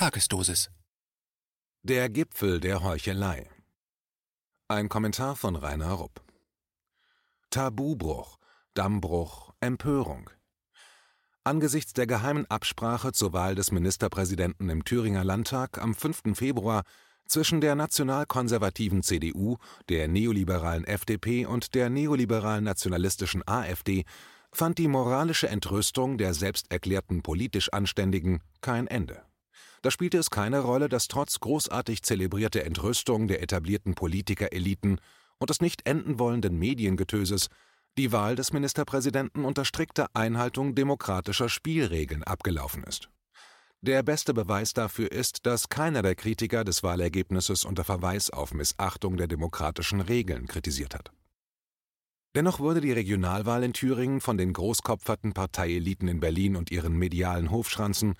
Tagesdosis. Der Gipfel der Heuchelei. Ein Kommentar von Rainer Rupp. Tabubruch, Dammbruch, Empörung. Angesichts der geheimen Absprache zur Wahl des Ministerpräsidenten im Thüringer Landtag am 5. Februar zwischen der nationalkonservativen CDU, der neoliberalen FDP und der neoliberalen nationalistischen AfD fand die moralische Entrüstung der selbsterklärten politisch Anständigen kein Ende. Da spielte es keine Rolle, dass trotz großartig zelebrierter Entrüstung der etablierten Politikereliten und des nicht enden wollenden Mediengetöses die Wahl des Ministerpräsidenten unter strikter Einhaltung demokratischer Spielregeln abgelaufen ist. Der beste Beweis dafür ist, dass keiner der Kritiker des Wahlergebnisses unter Verweis auf Missachtung der demokratischen Regeln kritisiert hat. Dennoch wurde die Regionalwahl in Thüringen von den großkopferten Parteieliten in Berlin und ihren medialen Hofschranzen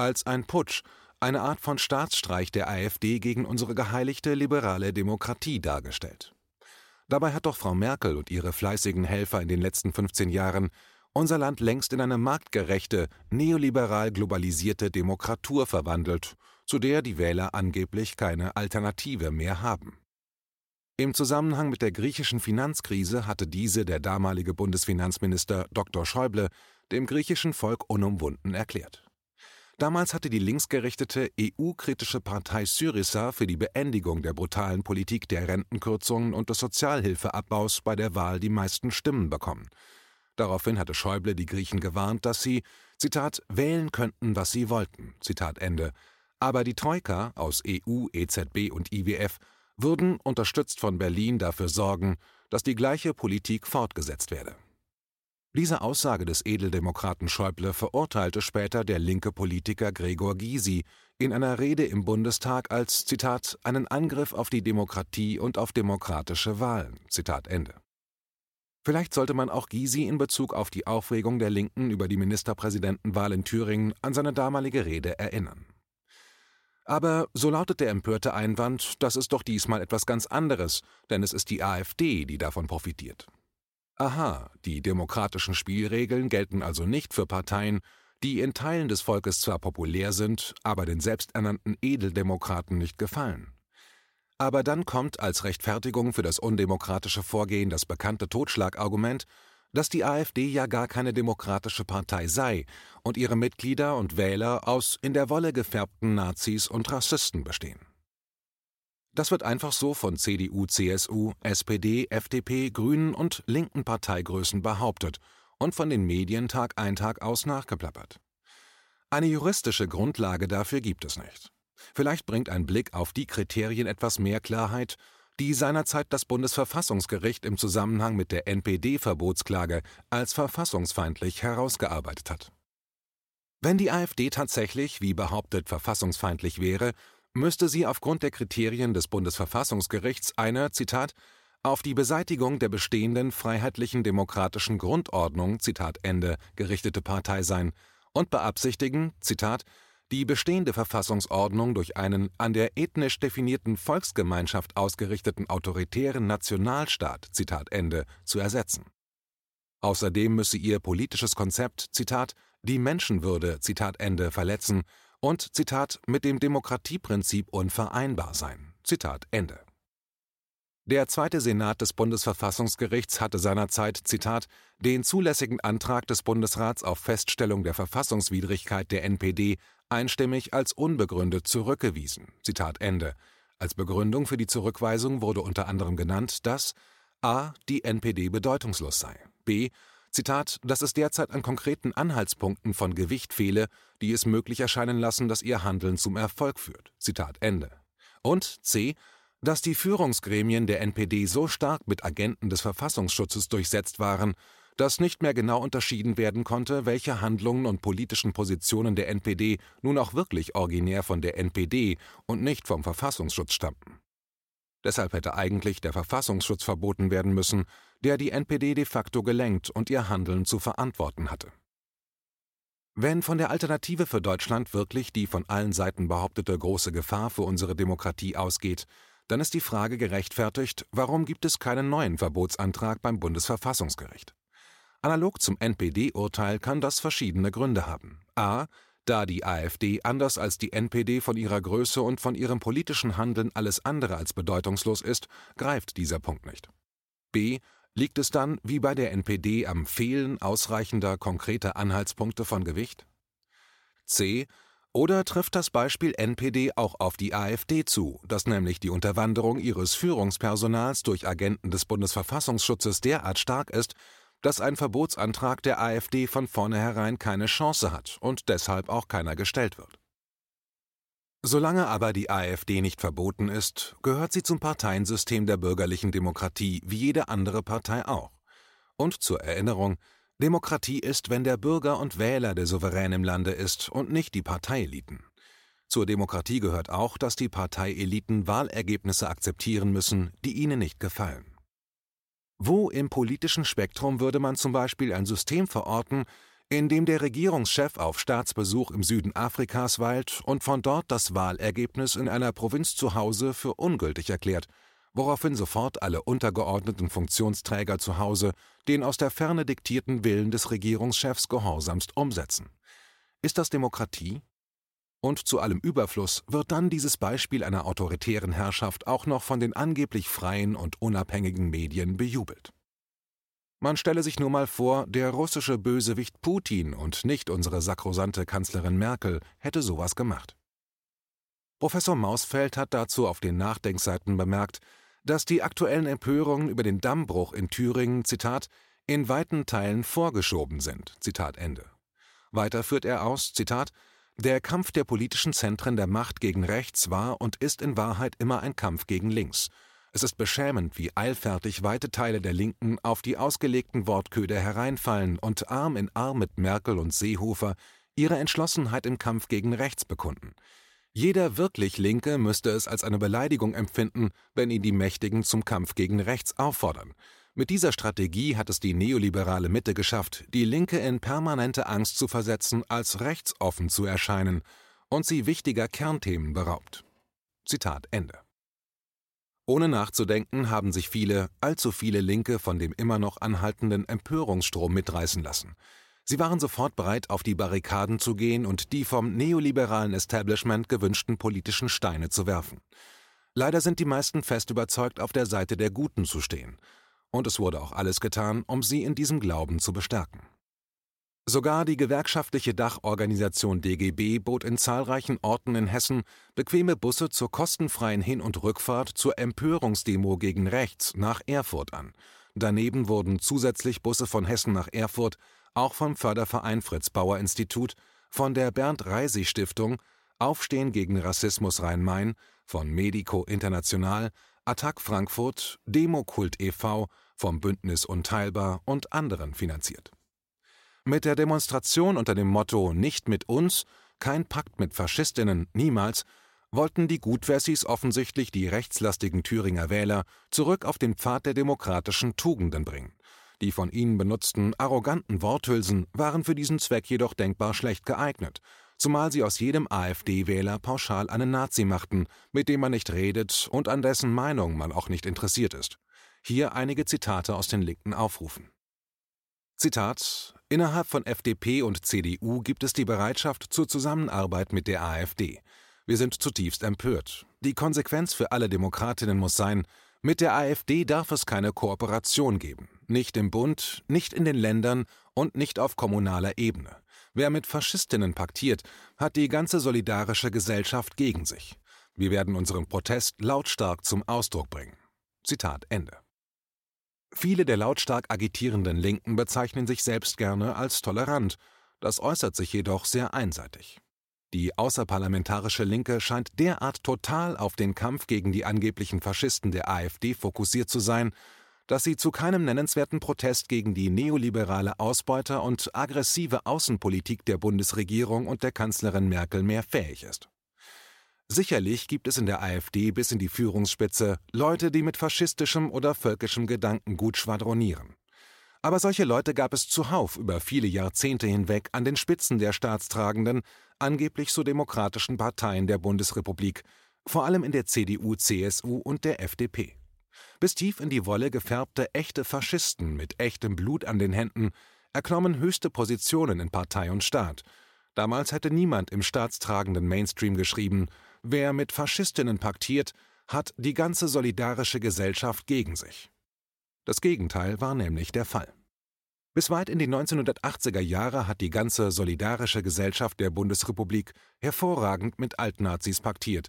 als ein Putsch, eine Art von Staatsstreich der AfD gegen unsere geheiligte liberale Demokratie dargestellt. Dabei hat doch Frau Merkel und ihre fleißigen Helfer in den letzten 15 Jahren unser Land längst in eine marktgerechte, neoliberal globalisierte Demokratur verwandelt, zu der die Wähler angeblich keine Alternative mehr haben. Im Zusammenhang mit der griechischen Finanzkrise hatte diese der damalige Bundesfinanzminister Dr. Schäuble dem griechischen Volk unumwunden erklärt. Damals hatte die linksgerichtete EU-kritische Partei Syriza für die Beendigung der brutalen Politik der Rentenkürzungen und des Sozialhilfeabbaus bei der Wahl die meisten Stimmen bekommen. Daraufhin hatte Schäuble die Griechen gewarnt, dass sie, Zitat, wählen könnten, was sie wollten, Zitat Ende. Aber die Troika aus EU, EZB und IWF würden, unterstützt von Berlin, dafür sorgen, dass die gleiche Politik fortgesetzt werde. Diese Aussage des Edeldemokraten Schäuble verurteilte später der linke Politiker Gregor Gysi in einer Rede im Bundestag als Zitat einen Angriff auf die Demokratie und auf demokratische Wahlen. Zitat Ende. Vielleicht sollte man auch Gysi in Bezug auf die Aufregung der Linken über die Ministerpräsidentenwahl in Thüringen an seine damalige Rede erinnern. Aber so lautet der empörte Einwand, das ist doch diesmal etwas ganz anderes, denn es ist die AfD, die davon profitiert. Aha, die demokratischen Spielregeln gelten also nicht für Parteien, die in Teilen des Volkes zwar populär sind, aber den selbsternannten Edeldemokraten nicht gefallen. Aber dann kommt als Rechtfertigung für das undemokratische Vorgehen das bekannte Totschlagargument, dass die AfD ja gar keine demokratische Partei sei und ihre Mitglieder und Wähler aus in der Wolle gefärbten Nazis und Rassisten bestehen. Das wird einfach so von CDU, CSU, SPD, FDP, Grünen und linken Parteigrößen behauptet und von den Medien Tag ein Tag aus nachgeplappert. Eine juristische Grundlage dafür gibt es nicht. Vielleicht bringt ein Blick auf die Kriterien etwas mehr Klarheit, die seinerzeit das Bundesverfassungsgericht im Zusammenhang mit der NPD-Verbotsklage als verfassungsfeindlich herausgearbeitet hat. Wenn die AfD tatsächlich, wie behauptet, verfassungsfeindlich wäre, müsste sie aufgrund der Kriterien des Bundesverfassungsgerichts eine, Zitat, auf die Beseitigung der bestehenden freiheitlichen demokratischen Grundordnung, Zitat Ende, gerichtete Partei sein und beabsichtigen, Zitat, die bestehende Verfassungsordnung durch einen an der ethnisch definierten Volksgemeinschaft ausgerichteten autoritären Nationalstaat, Zitat Ende, zu ersetzen. Außerdem müsse ihr politisches Konzept, Zitat, die Menschenwürde, Zitat Ende, verletzen und, Zitat, mit dem Demokratieprinzip unvereinbar sein. Zitat Ende. Der zweite Senat des Bundesverfassungsgerichts hatte seinerzeit, Zitat, den zulässigen Antrag des Bundesrats auf Feststellung der Verfassungswidrigkeit der NPD einstimmig als unbegründet zurückgewiesen. Zitat Ende. Als Begründung für die Zurückweisung wurde unter anderem genannt, dass a. die NPD bedeutungslos sei, b. Zitat, dass es derzeit an konkreten Anhaltspunkten von Gewicht fehle, die es möglich erscheinen lassen, dass ihr Handeln zum Erfolg führt. Zitat Ende. Und c. dass die Führungsgremien der NPD so stark mit Agenten des Verfassungsschutzes durchsetzt waren, dass nicht mehr genau unterschieden werden konnte, welche Handlungen und politischen Positionen der NPD nun auch wirklich originär von der NPD und nicht vom Verfassungsschutz stammten. Deshalb hätte eigentlich der Verfassungsschutz verboten werden müssen, der die NPD de facto gelenkt und ihr Handeln zu verantworten hatte. Wenn von der Alternative für Deutschland wirklich die von allen Seiten behauptete große Gefahr für unsere Demokratie ausgeht, dann ist die Frage gerechtfertigt, warum gibt es keinen neuen Verbotsantrag beim Bundesverfassungsgericht? Analog zum NPD-Urteil kann das verschiedene Gründe haben. A. Da die AfD anders als die NPD von ihrer Größe und von ihrem politischen Handeln alles andere als bedeutungslos ist, greift dieser Punkt nicht. B. Liegt es dann, wie bei der NPD, am Fehlen ausreichender konkreter Anhaltspunkte von Gewicht? C. Oder trifft das Beispiel NPD auch auf die AfD zu, dass nämlich die Unterwanderung ihres Führungspersonals durch Agenten des Bundesverfassungsschutzes derart stark ist, dass ein Verbotsantrag der AfD von vornherein keine Chance hat und deshalb auch keiner gestellt wird. Solange aber die AfD nicht verboten ist, gehört sie zum Parteiensystem der bürgerlichen Demokratie wie jede andere Partei auch. Und zur Erinnerung, Demokratie ist, wenn der Bürger und Wähler der Souverän im Lande ist und nicht die Parteieliten. Zur Demokratie gehört auch, dass die Parteieliten Wahlergebnisse akzeptieren müssen, die ihnen nicht gefallen. Wo im politischen Spektrum würde man zum Beispiel ein System verorten, in dem der Regierungschef auf Staatsbesuch im Süden Afrikas weilt und von dort das Wahlergebnis in einer Provinz zu Hause für ungültig erklärt, woraufhin sofort alle untergeordneten Funktionsträger zu Hause den aus der Ferne diktierten Willen des Regierungschefs gehorsamst umsetzen. Ist das Demokratie? Und zu allem Überfluss wird dann dieses Beispiel einer autoritären Herrschaft auch noch von den angeblich freien und unabhängigen Medien bejubelt. Man stelle sich nur mal vor, der russische Bösewicht Putin und nicht unsere sakrosante Kanzlerin Merkel hätte sowas gemacht. Professor Mausfeld hat dazu auf den Nachdenkseiten bemerkt, dass die aktuellen Empörungen über den Dammbruch in Thüringen, Zitat, in weiten Teilen vorgeschoben sind. Zitat Ende. Weiter führt er aus, Zitat, der Kampf der politischen Zentren der Macht gegen rechts war und ist in Wahrheit immer ein Kampf gegen links. Es ist beschämend, wie eilfertig weite Teile der Linken auf die ausgelegten Wortköder hereinfallen und Arm in Arm mit Merkel und Seehofer ihre Entschlossenheit im Kampf gegen rechts bekunden. Jeder wirklich Linke müsste es als eine Beleidigung empfinden, wenn ihn die Mächtigen zum Kampf gegen rechts auffordern. Mit dieser Strategie hat es die neoliberale Mitte geschafft, die Linke in permanente Angst zu versetzen, als rechtsoffen zu erscheinen und sie wichtiger Kernthemen beraubt. Zitat Ende. Ohne nachzudenken haben sich viele, allzu viele Linke von dem immer noch anhaltenden Empörungsstrom mitreißen lassen. Sie waren sofort bereit, auf die Barrikaden zu gehen und die vom neoliberalen Establishment gewünschten politischen Steine zu werfen. Leider sind die meisten fest überzeugt, auf der Seite der Guten zu stehen. Und es wurde auch alles getan, um sie in diesem Glauben zu bestärken. Sogar die gewerkschaftliche Dachorganisation DGB bot in zahlreichen Orten in Hessen bequeme Busse zur kostenfreien Hin- und Rückfahrt zur Empörungsdemo gegen rechts nach Erfurt an. Daneben wurden zusätzlich Busse von Hessen nach Erfurt auch vom Förderverein Fritz Bauer Institut, von der Bernd Reisig Stiftung, Aufstehen gegen Rassismus Rhein-Main, von Medico International, Attac Frankfurt, Demokult e.V., vom Bündnis Unteilbar und anderen finanziert. Mit der Demonstration unter dem Motto Nicht mit uns, kein Pakt mit Faschistinnen, niemals, wollten die Gutwessis offensichtlich die rechtslastigen Thüringer Wähler zurück auf den Pfad der demokratischen Tugenden bringen. Die von ihnen benutzten arroganten Worthülsen waren für diesen Zweck jedoch denkbar schlecht geeignet, zumal sie aus jedem AfD-Wähler pauschal einen Nazi machten, mit dem man nicht redet und an dessen Meinung man auch nicht interessiert ist. Hier einige Zitate aus den linken Aufrufen. Zitat Innerhalb von FDP und CDU gibt es die Bereitschaft zur Zusammenarbeit mit der AfD. Wir sind zutiefst empört. Die Konsequenz für alle Demokratinnen muss sein, mit der AfD darf es keine Kooperation geben nicht im Bund, nicht in den Ländern und nicht auf kommunaler Ebene. Wer mit Faschistinnen paktiert, hat die ganze solidarische Gesellschaft gegen sich. Wir werden unseren Protest lautstark zum Ausdruck bringen. Zitat Ende. Viele der lautstark agitierenden Linken bezeichnen sich selbst gerne als tolerant, das äußert sich jedoch sehr einseitig. Die außerparlamentarische Linke scheint derart total auf den Kampf gegen die angeblichen Faschisten der AfD fokussiert zu sein, dass sie zu keinem nennenswerten Protest gegen die neoliberale Ausbeuter- und aggressive Außenpolitik der Bundesregierung und der Kanzlerin Merkel mehr fähig ist. Sicherlich gibt es in der AfD bis in die Führungsspitze Leute, die mit faschistischem oder völkischem Gedankengut schwadronieren. Aber solche Leute gab es zuhauf über viele Jahrzehnte hinweg an den Spitzen der staatstragenden, angeblich so demokratischen Parteien der Bundesrepublik, vor allem in der CDU, CSU und der FDP. Bis tief in die Wolle gefärbte echte Faschisten mit echtem Blut an den Händen erklommen höchste Positionen in Partei und Staat. Damals hätte niemand im staatstragenden Mainstream geschrieben, wer mit Faschistinnen paktiert, hat die ganze solidarische Gesellschaft gegen sich. Das Gegenteil war nämlich der Fall. Bis weit in die 1980er Jahre hat die ganze solidarische Gesellschaft der Bundesrepublik hervorragend mit Altnazis paktiert.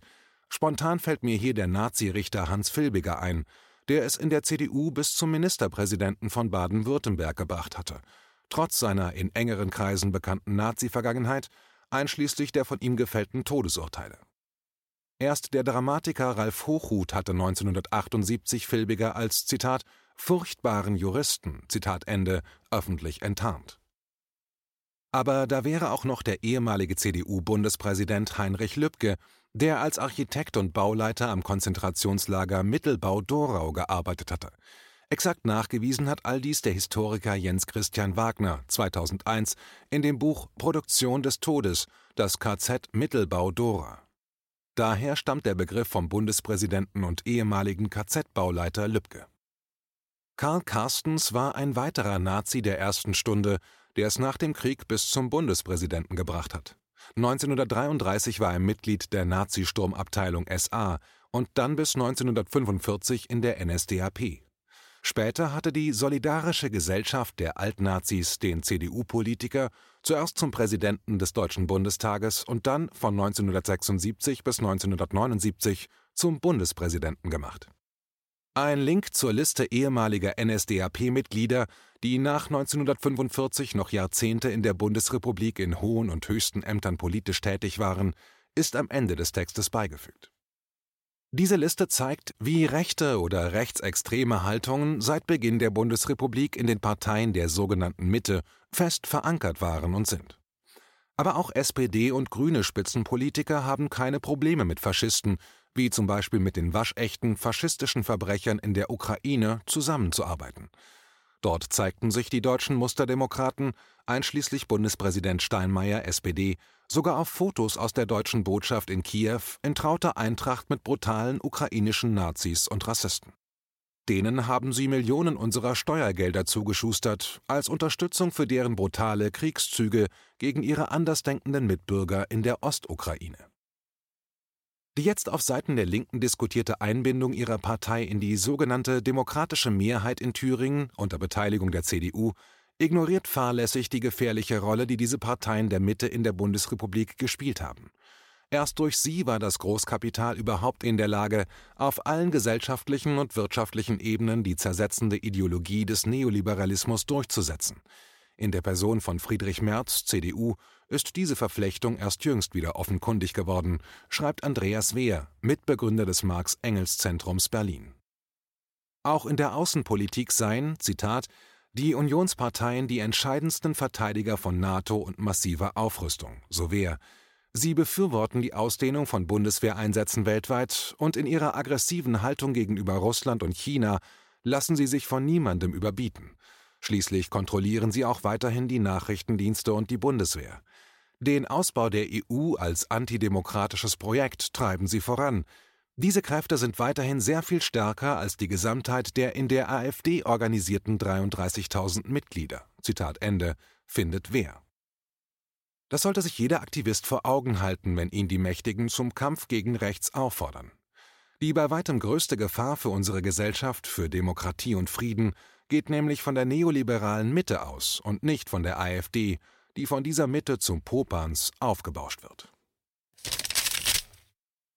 Spontan fällt mir hier der Nazirichter Hans Filbiger ein, der es in der CDU bis zum Ministerpräsidenten von Baden-Württemberg gebracht hatte, trotz seiner in engeren Kreisen bekannten Nazi-Vergangenheit, einschließlich der von ihm gefällten Todesurteile. Erst der Dramatiker Ralf Hochhuth hatte 1978 Filbiger als Zitat furchtbaren Juristen Zitat Ende öffentlich enttarnt. Aber da wäre auch noch der ehemalige CDU-Bundespräsident Heinrich Lübke, der als Architekt und Bauleiter am Konzentrationslager Mittelbau-Dorau gearbeitet hatte. Exakt nachgewiesen hat all dies der Historiker Jens Christian Wagner 2001 in dem Buch Produktion des Todes, das KZ Mittelbau-Dora. Daher stammt der Begriff vom Bundespräsidenten und ehemaligen KZ-Bauleiter Lübcke. Karl Carstens war ein weiterer Nazi der ersten Stunde, der es nach dem Krieg bis zum Bundespräsidenten gebracht hat. 1933 war er Mitglied der Nazi-Sturmabteilung SA und dann bis 1945 in der NSDAP. Später hatte die Solidarische Gesellschaft der Altnazis den CDU-Politiker zuerst zum Präsidenten des Deutschen Bundestages und dann von 1976 bis 1979 zum Bundespräsidenten gemacht. Ein Link zur Liste ehemaliger NSDAP-Mitglieder, die nach 1945 noch Jahrzehnte in der Bundesrepublik in hohen und höchsten Ämtern politisch tätig waren, ist am Ende des Textes beigefügt. Diese Liste zeigt, wie rechte oder rechtsextreme Haltungen seit Beginn der Bundesrepublik in den Parteien der sogenannten Mitte fest verankert waren und sind. Aber auch SPD und grüne Spitzenpolitiker haben keine Probleme mit Faschisten, wie zum Beispiel mit den waschechten faschistischen Verbrechern in der Ukraine, zusammenzuarbeiten. Dort zeigten sich die deutschen Musterdemokraten, einschließlich Bundespräsident Steinmeier SPD, sogar auf Fotos aus der deutschen Botschaft in Kiew in trauter Eintracht mit brutalen ukrainischen Nazis und Rassisten. Denen haben sie Millionen unserer Steuergelder zugeschustert, als Unterstützung für deren brutale Kriegszüge gegen ihre andersdenkenden Mitbürger in der Ostukraine. Die jetzt auf Seiten der Linken diskutierte Einbindung ihrer Partei in die sogenannte demokratische Mehrheit in Thüringen unter Beteiligung der CDU ignoriert fahrlässig die gefährliche Rolle, die diese Parteien der Mitte in der Bundesrepublik gespielt haben. Erst durch sie war das Großkapital überhaupt in der Lage, auf allen gesellschaftlichen und wirtschaftlichen Ebenen die zersetzende Ideologie des Neoliberalismus durchzusetzen. In der Person von Friedrich Merz, CDU, ist diese Verflechtung erst jüngst wieder offenkundig geworden, schreibt Andreas Wehr, Mitbegründer des Marx-Engels-Zentrums Berlin. Auch in der Außenpolitik seien, Zitat, die Unionsparteien die entscheidendsten Verteidiger von NATO und massiver Aufrüstung, so Wehr. Sie befürworten die Ausdehnung von Bundeswehreinsätzen weltweit und in ihrer aggressiven Haltung gegenüber Russland und China lassen sie sich von niemandem überbieten. Schließlich kontrollieren sie auch weiterhin die Nachrichtendienste und die Bundeswehr. Den Ausbau der EU als antidemokratisches Projekt treiben sie voran. Diese Kräfte sind weiterhin sehr viel stärker als die Gesamtheit der in der AfD organisierten 33.000 Mitglieder. Zitat Ende, findet wer. Das sollte sich jeder Aktivist vor Augen halten, wenn ihn die Mächtigen zum Kampf gegen rechts auffordern. Die bei weitem größte Gefahr für unsere Gesellschaft, für Demokratie und Frieden, geht nämlich von der neoliberalen Mitte aus und nicht von der AfD, die von dieser Mitte zum Popanz aufgebauscht wird.